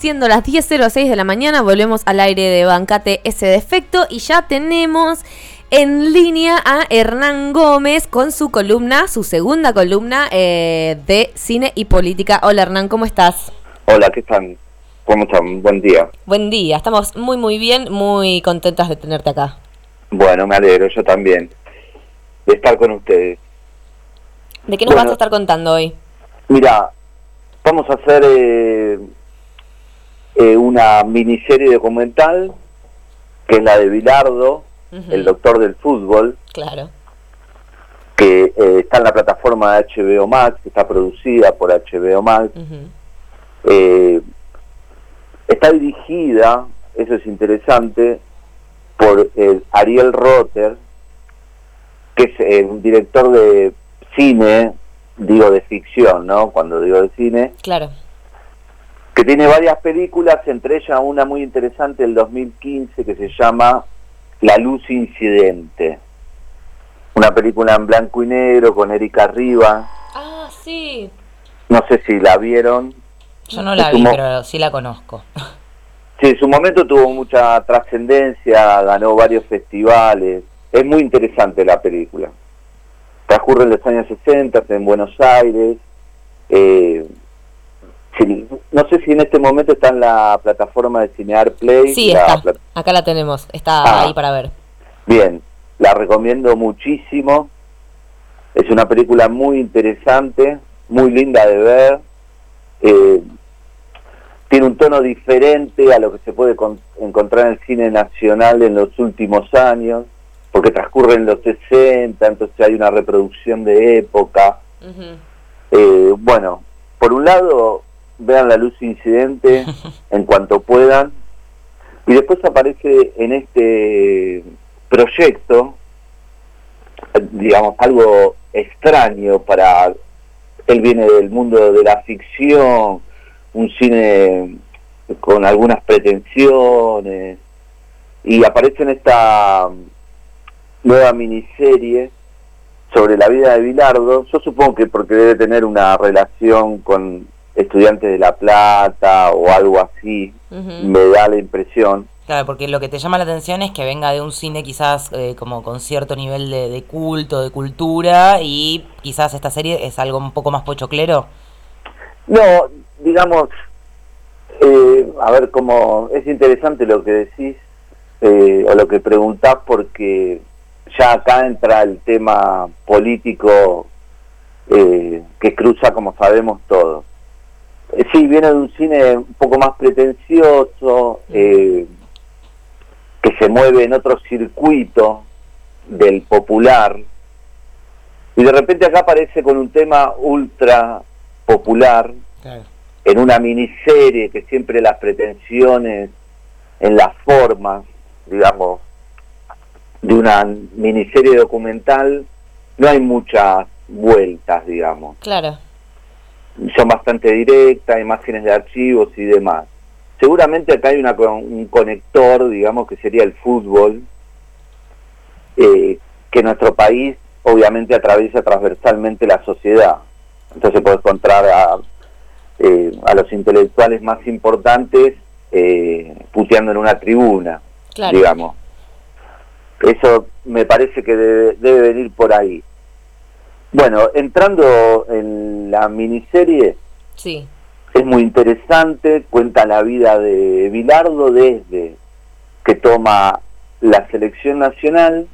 siendo las 10.06 de la mañana, volvemos al aire de Bancate ese defecto y ya tenemos en línea a Hernán Gómez con su columna, su segunda columna eh, de cine y política. Hola Hernán, ¿cómo estás? Hola, ¿qué están? ¿Cómo están? Buen día. Buen día, estamos muy muy bien, muy contentas de tenerte acá. Bueno, me alegro, yo también, de estar con ustedes. ¿De qué nos vas a estar contando hoy? Mira, vamos a hacer eh, eh, una miniserie documental, que es la de Bilardo, el doctor del fútbol. Claro. Que eh, está en la plataforma de HBO Max, que está producida por HBO Max. está dirigida, eso es interesante, por Ariel Rotter, que es un director de cine, digo de ficción, ¿no? Cuando digo de cine. Claro. Que tiene varias películas, entre ellas una muy interesante del 2015 que se llama La Luz Incidente. Una película en blanco y negro con Erika Riva. Ah, sí. No sé si la vieron. Yo no la vi, pero sí la conozco. Sí, en su momento tuvo mucha trascendencia, ganó varios festivales. Es muy interesante la película transcurre en los años 60 en Buenos Aires. Eh, no sé si en este momento está en la plataforma de Cinear Play. Sí, está. Acá la tenemos. Está ah. ahí para ver. Bien, la recomiendo muchísimo. Es una película muy interesante, muy linda de ver. Eh, tiene un tono diferente a lo que se puede encontrar en el cine nacional en los últimos años porque transcurren los 60, entonces hay una reproducción de época. Eh, bueno, por un lado, vean la luz incidente en cuanto puedan, y después aparece en este proyecto, digamos, algo extraño para... Él viene del mundo de la ficción, un cine con algunas pretensiones, y aparece en esta nueva miniserie sobre la vida de Bilardo, yo supongo que porque debe tener una relación con estudiantes de La Plata o algo así, me da la impresión. Claro, porque lo que te llama la atención es que venga de un cine quizás eh, como con cierto nivel de, culto, de cultura, y quizás esta serie es algo un poco más pochoclero. No, digamos, eh, a ver cómo es interesante lo que decís eh, o lo que preguntás porque ya acá entra el tema político eh, que cruza, como sabemos todos. Sí, viene de un cine un poco más pretencioso, eh, que se mueve en otro circuito del popular, y de repente acá aparece con un tema ultra popular, en una miniserie que siempre las pretensiones en las formas, digamos, de una miniserie documental no hay muchas vueltas, digamos. Claro. Son bastante directas, imágenes de archivos y demás. Seguramente acá hay una, un conector, digamos, que sería el fútbol, eh, que nuestro país obviamente atraviesa transversalmente la sociedad. Entonces puede encontrar a, eh, a los intelectuales más importantes eh, puteando en una tribuna, digamos. Eso me parece que debe, venir por ahí. Bueno, entrando en la miniserie, sí. es muy interesante, cuenta la vida de Bilardo desde que toma la selección nacional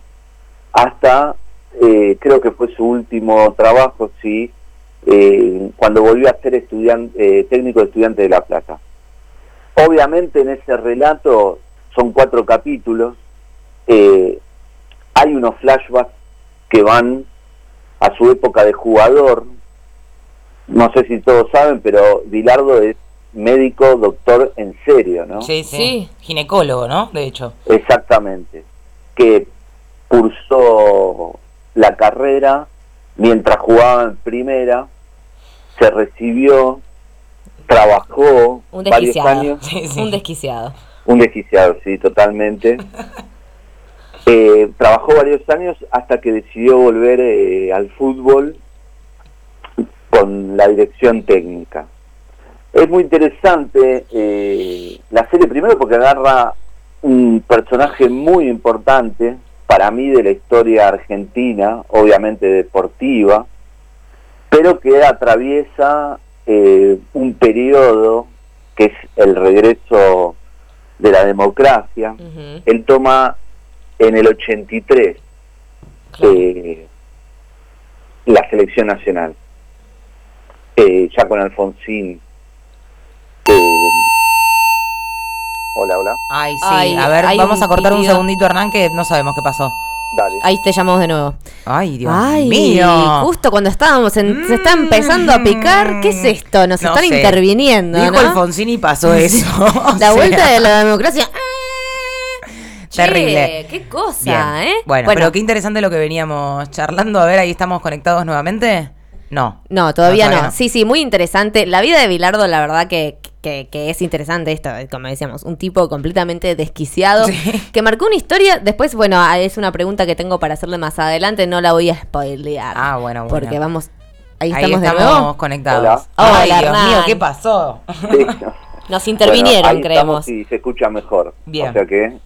hasta, eh, creo que fue su último trabajo, sí, eh, cuando volvió a ser estudiante, eh, técnico de estudiante de La Plata. Obviamente en ese relato son cuatro capítulos, eh, hay unos flashbacks que van a su época de jugador. No sé si todos saben, pero Bilardo es médico, doctor en serio, ¿no? Sí, sí, ginecólogo, ¿no? De hecho. Exactamente. Que cursó la carrera mientras jugaba en primera, se recibió, trabajó un varios años. Un desquiciado. Un desquiciado, sí, totalmente. Eh, trabajó varios años hasta que decidió volver eh, al fútbol con la dirección técnica. Es muy interesante eh, la serie, primero porque agarra un personaje muy importante para mí de la historia argentina, obviamente deportiva, pero que atraviesa un periodo que es el regreso de la democracia. Él toma en el 83 eh, la selección nacional, eh, ya con Alfonsín. hola, hola. Ay, sí, a ver, vamos a cortar un segundito, Hernán, que no sabemos qué pasó. Ahí te llamamos de nuevo. Ay, Dios mío. Justo cuando estábamos, se está empezando a picar. ¿Qué es esto? Nos están interviniendo. Dijo Alfonsín y pasó eso. la vuelta de la democracia. Terrible. qué cosa, ¿eh? Bueno, pero qué interesante lo que veníamos charlando. A ver, ahí estamos conectados nuevamente. No. No, todavía no. Sí, sí, muy interesante. La vida de Bilardo, la verdad que, que, es interesante esto, como decíamos, un tipo completamente desquiciado, que marcó una historia, después, bueno, ah, es una pregunta que tengo para hacerle más adelante, no la voy a spoilear. Ah, bueno, bueno. Porque vamos, ahí estamos, de nuevo. conectados. Hola. Ay, Dios mío, ¿qué pasó? Nos intervinieron, creemos. Y se escucha mejor. Bien. O sea que...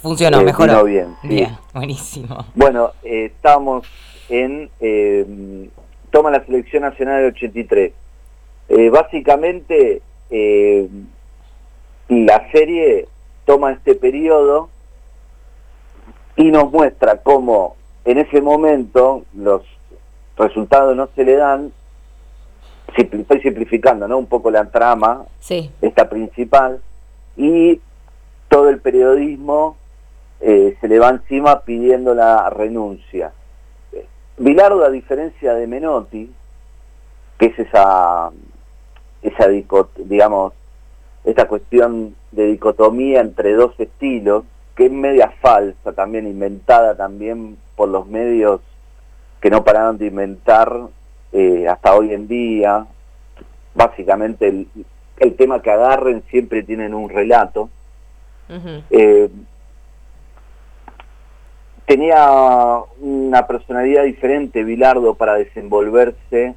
funcionó, eh, mejoró. bien. Bien, buenísimo. Bueno, eh, estamos en... Eh, toma la selección nacional del 83. Eh, básicamente la serie toma este periodo y nos muestra cómo en ese momento los resultados no se le dan, estoy simplificando ¿no? un poco la trama, sí. esta principal, y todo el periodismo eh, se le va encima pidiendo la renuncia. Bilardo, a diferencia de Menotti, que es esa esa digamos, cuestión de dicotomía entre dos estilos, que es media falsa también, inventada también por los medios que no pararon de inventar eh, hasta hoy en día. Básicamente el, el, tema que agarren siempre tienen un relato. Eh, tenía una personalidad diferente Bilardo para desenvolverse,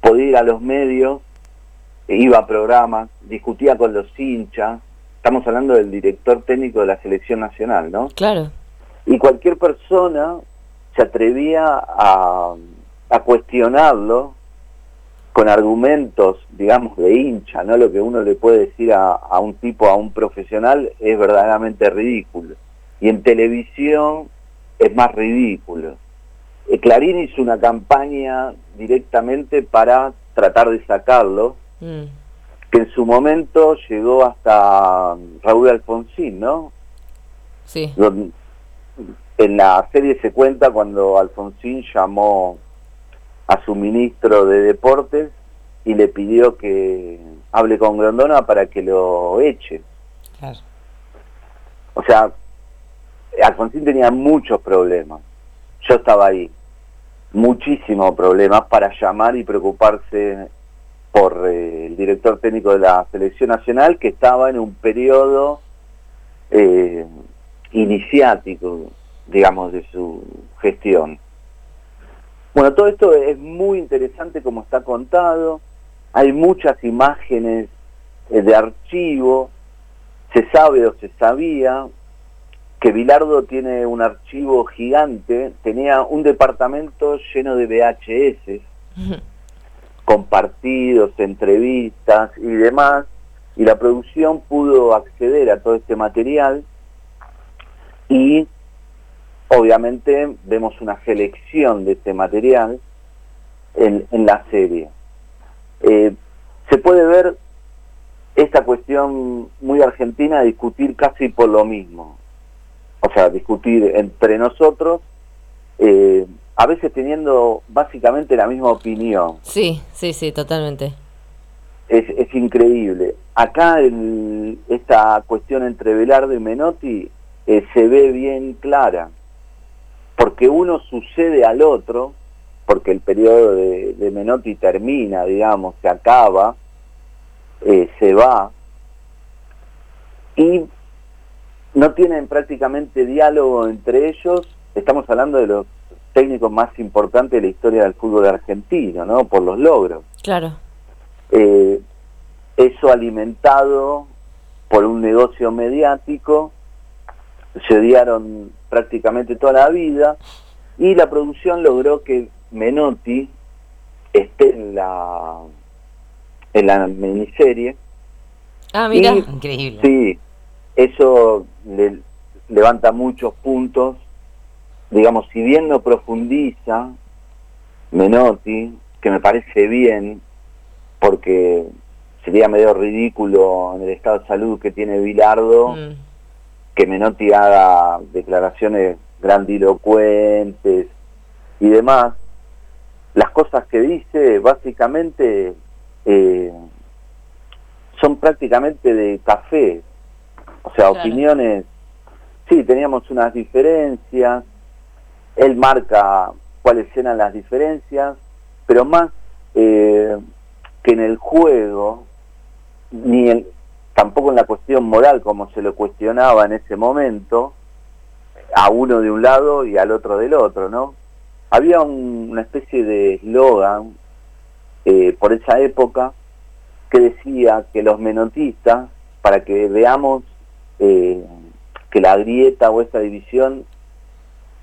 podía ir a los medios iba a programas, discutía con los hinchas, estamos hablando del director técnico de la selección nacional, ¿no? Claro. Y cualquier persona se atrevía a, a cuestionarlo con argumentos, digamos, de hincha, ¿no? Lo que uno le puede decir a, a un tipo, a un profesional, es verdaderamente ridículo. Y en televisión es más ridículo. Eh, Clarín hizo una campaña directamente para tratar de sacarlo, Mm. que en su momento llegó hasta Raúl Alfonsín, ¿no? Sí. en la serie se cuenta cuando Alfonsín llamó a su ministro de Deportes y le pidió que hable con Grondona para que lo eche. Claro. O sea, Alfonsín tenía muchos problemas. Yo estaba ahí. Muchísimos problemas para llamar y preocuparse por eh, el director técnico de la selección nacional que estaba en un periodo eh, iniciático, digamos, de su gestión. Bueno, todo esto es muy interesante como está contado, hay muchas imágenes eh, de archivo, se sabe o se sabía que Bilardo tiene un archivo gigante, tenía un departamento lleno de VHS, compartidos, entrevistas y demás, y la producción pudo acceder a todo este material. Y obviamente vemos una selección de este material en, en la serie. Eh, se puede ver esta cuestión muy argentina discutir casi por lo mismo, o sea, discutir entre nosotros eh, a veces teniendo básicamente la misma opinión. Sí, sí, sí, totalmente. Es, es increíble. Acá el, esta cuestión entre Velardo y Menotti eh, se ve bien clara, porque uno sucede al otro, porque el periodo de, Menotti termina, digamos, se acaba, eh, se va, y no tienen prácticamente diálogo entre ellos, estamos hablando de los técnico más importante de la historia del fútbol argentino, ¿no? Por los logros. Claro. Eh, eso alimentado por un negocio mediático, se odiaron prácticamente toda la vida y la producción logró que Menotti esté en la en la miniserie. Ah, mira, increíble. Sí, eso le levanta muchos puntos. Digamos, si bien no profundiza Menotti, que me parece bien, porque sería medio ridículo en el estado de salud que tiene Bilardo mm. Que Menotti haga declaraciones grandilocuentes y demás. Las cosas que dice básicamente eh, son prácticamente de café, o sea, opiniones, sí, teníamos unas diferencias, él marca cuáles eran las diferencias, pero más eh, que en el juego, ni tampoco en la cuestión moral como se lo cuestionaba en ese momento, a uno de un lado y al otro del otro, ¿no? Había una especie de eslogan eh, por esa época que decía que los menotistas, para que veamos eh, que la grieta o esta división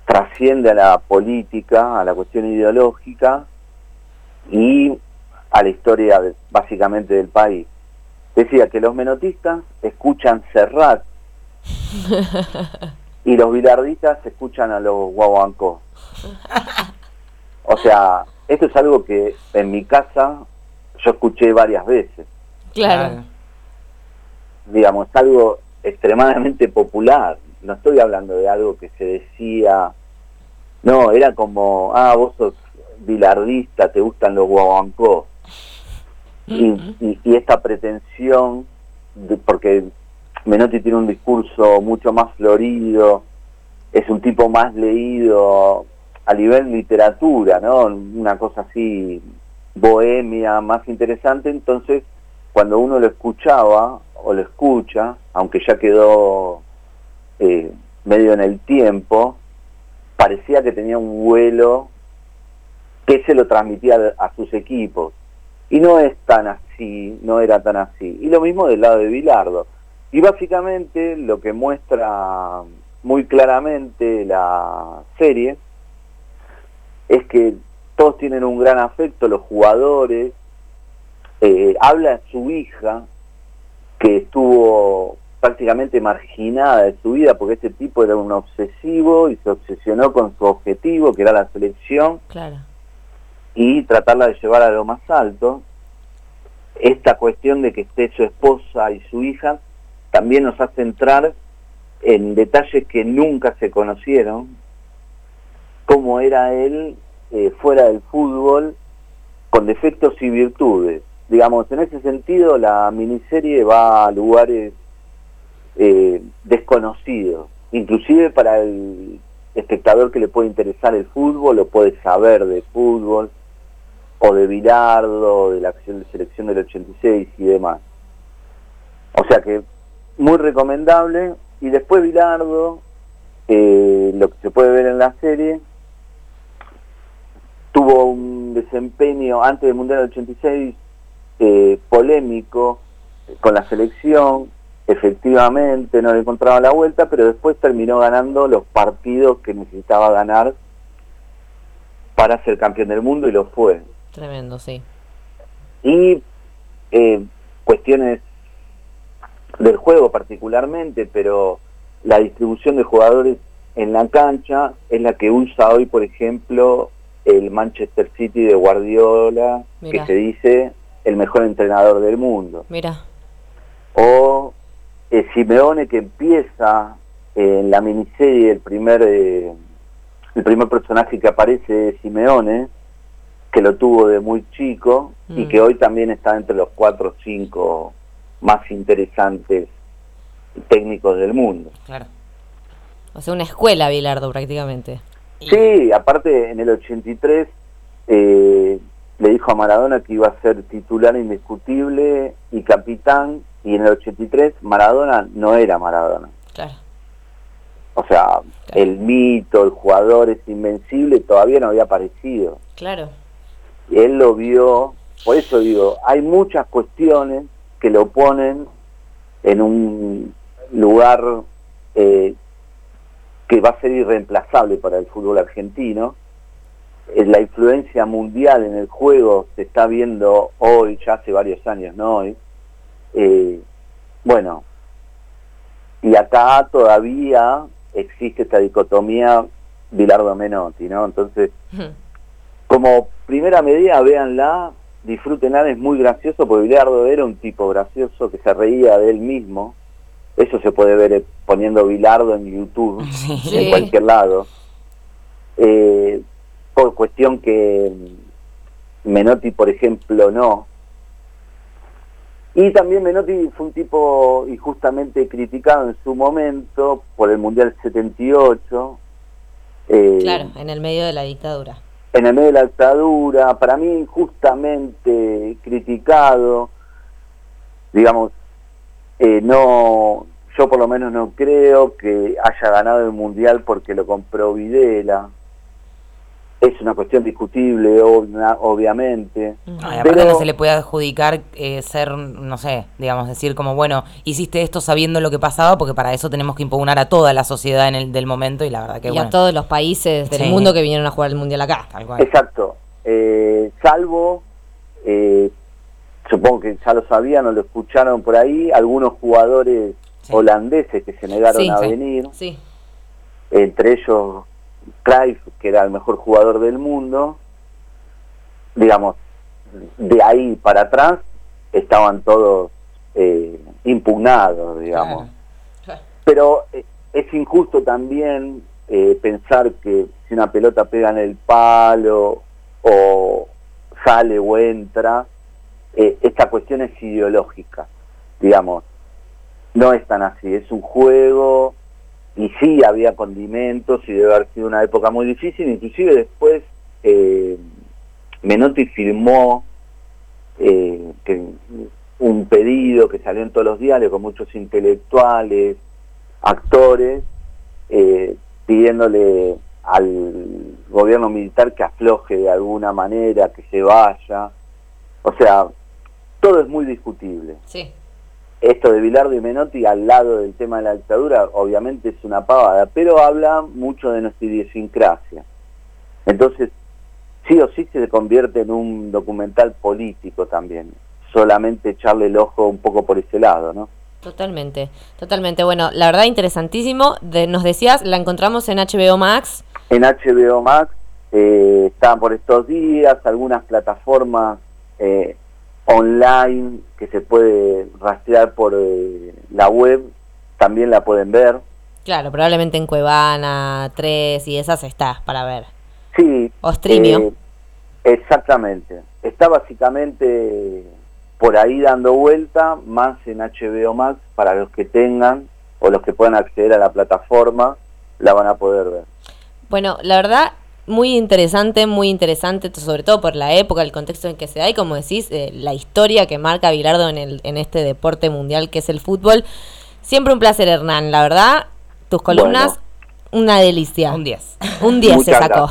trasciende a la política, a la cuestión ideológica y a la historia básicamente del país. Decía que los menotistas escuchan Serrat y los bilardistas escuchan a los guaguancó. O sea, esto es algo que en mi casa yo escuché varias veces. Claro. Digamos, es algo extremadamente popular. No estoy hablando de algo que se decía, no, era como, ah, vos sos bilardista, te gustan los guaguancó y, esta pretensión, porque Menotti tiene un discurso mucho más florido, es un tipo más leído a nivel literatura, ¿no? Una cosa así bohemia, más interesante, entonces cuando uno lo escuchaba o lo escucha, aunque ya quedó eh, medio en el tiempo, parecía que tenía un vuelo que se lo transmitía a sus equipos. Y no es tan así, no era tan así. Y lo mismo del lado de Bilardo. Y básicamente lo que muestra muy claramente la serie es que todos tienen un gran afecto, los jugadores. Eh, habla su hija, que estuvo prácticamente marginada de su vida porque este tipo era un obsesivo y se obsesionó con su objetivo, que era la selección. Claro y tratarla de llevar a lo más alto. Esta cuestión de que esté su esposa y su hija también nos hace entrar en detalles que nunca se conocieron, cómo era él eh, fuera del fútbol, con defectos y virtudes. Digamos, en ese sentido la miniserie va a lugares eh, desconocidos, inclusive para el espectador que le puede interesar el fútbol o puede saber de fútbol o de Bilardo, de la acción de selección del 86 y demás. O sea que muy recomendable. Y después Bilardo, eh, lo que se puede ver en la serie, tuvo un desempeño antes del Mundial del 86 eh, polémico con la selección, efectivamente no le encontraba la vuelta, pero después terminó ganando los partidos que necesitaba ganar para ser campeón del mundo y lo fue. Tremendo, sí. Y eh, cuestiones del juego particularmente, pero la distribución de jugadores en la cancha es la que usa hoy, por ejemplo, el Manchester City de Guardiola, que se dice el mejor entrenador del mundo. Mira. O eh, Simeone que empieza en la miniserie el primer eh, el primer personaje que aparece es Simeone que lo tuvo de muy chico y que mm. hoy también está entre los cuatro o cinco más interesantes técnicos del mundo. Claro. O sea, una escuela, Bilardo, prácticamente. Sí, aparte en el 83 eh, le dijo a Maradona que iba a ser titular indiscutible y capitán, y en el 83 Maradona no era Maradona. Claro. O sea, el mito, el jugador es invencible, todavía no había aparecido. Claro él lo vio, por eso digo, hay muchas cuestiones que lo ponen en un lugar eh, que va a ser irreemplazable para el fútbol argentino. Eh, la influencia mundial en el juego se está viendo hoy, ya hace varios años, no hoy. Eh, bueno, y acá todavía existe esta dicotomía Bilardo-Menotti, ¿no? Entonces, como primera medida, véanla, disfrútenla, es muy gracioso, porque Bilardo era un tipo gracioso que se reía de él mismo. Eso se puede ver eh, poniendo Bilardo en YouTube, en cualquier lado. Eh, por cuestión que Menotti, por ejemplo, no. Y también Menotti fue un tipo injustamente criticado en su momento por el Mundial 78. Eh, claro, en el medio de la dictadura. En el medio de la dictadura, para mí injustamente criticado, digamos, eh, no, yo por lo menos no creo que haya ganado el Mundial porque lo compró Videla es una cuestión discutible, obviamente. aparte no se le puede adjudicar eh, ser, no sé, digamos, decir como, bueno, hiciste esto sabiendo lo que pasaba, porque para eso tenemos que impugnar a toda la sociedad en el del momento y la verdad que y a todos los países del mundo que vinieron a jugar el Mundial acá. Exacto. Eh, salvo, eh, supongo que ya lo sabían o lo escucharon por ahí, algunos jugadores holandeses que se negaron a venir. Sí. Entre ellos Clive, que era el mejor jugador del mundo, digamos, de ahí para atrás estaban todos eh, impugnados, digamos. Pero eh, es injusto también eh, pensar que si una pelota pega en el palo o sale o entra, esta cuestión es ideológica, digamos. No es tan así, es un juego y sí había condimentos y debe haber sido una época muy difícil, inclusive después eh, Menotti firmó eh, un pedido que salió en todos los diarios con muchos intelectuales, actores, eh, pidiéndole al gobierno militar que afloje de alguna manera, que se vaya. O sea, todo es muy discutible. Sí esto de Bilardo y Menotti al lado del tema de la dictadura obviamente es una pavada, pero habla mucho de nuestra idiosincrasia. Entonces, sí o sí se convierte en un documental político también, solamente echarle el ojo un poco por ese lado, ¿no? Totalmente, totalmente. Bueno, la verdad interesantísimo. De, nos decías, la encontramos en HBO Max. En HBO Max, eh, están por estos días, algunas plataformas eh, online que se puede rastrear por eh, la web, también la pueden ver. Claro, probablemente en Cuevana 3 y esas está para ver. Sí. O Streamio. Eh, exactamente. Está básicamente por ahí dando vuelta, más en HBO Max, para los que tengan o los que puedan acceder a la plataforma, la van a poder ver. Bueno, la verdad, muy interesante, muy interesante, sobre todo por la época, el contexto en que se da y como decís, eh, la historia que marca Bilardo en, el, en este deporte mundial que es el fútbol. Siempre un placer, Hernán, la verdad, tus columnas, una delicia. Un 10. Un 10 se sacó.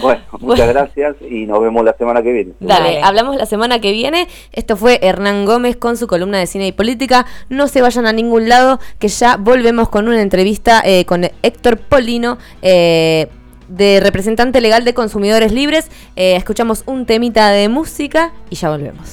Bueno, muchas gracias y nos vemos la semana que viene. Dale, hablamos la semana que viene. Esto fue Hernán Gómez con su columna de cine y política. No se vayan a ningún lado, que ya volvemos con una entrevista eh, con Héctor Polino. Eh, de representante legal de consumidores libres. Eh, escuchamos un temita de música y ya volvemos.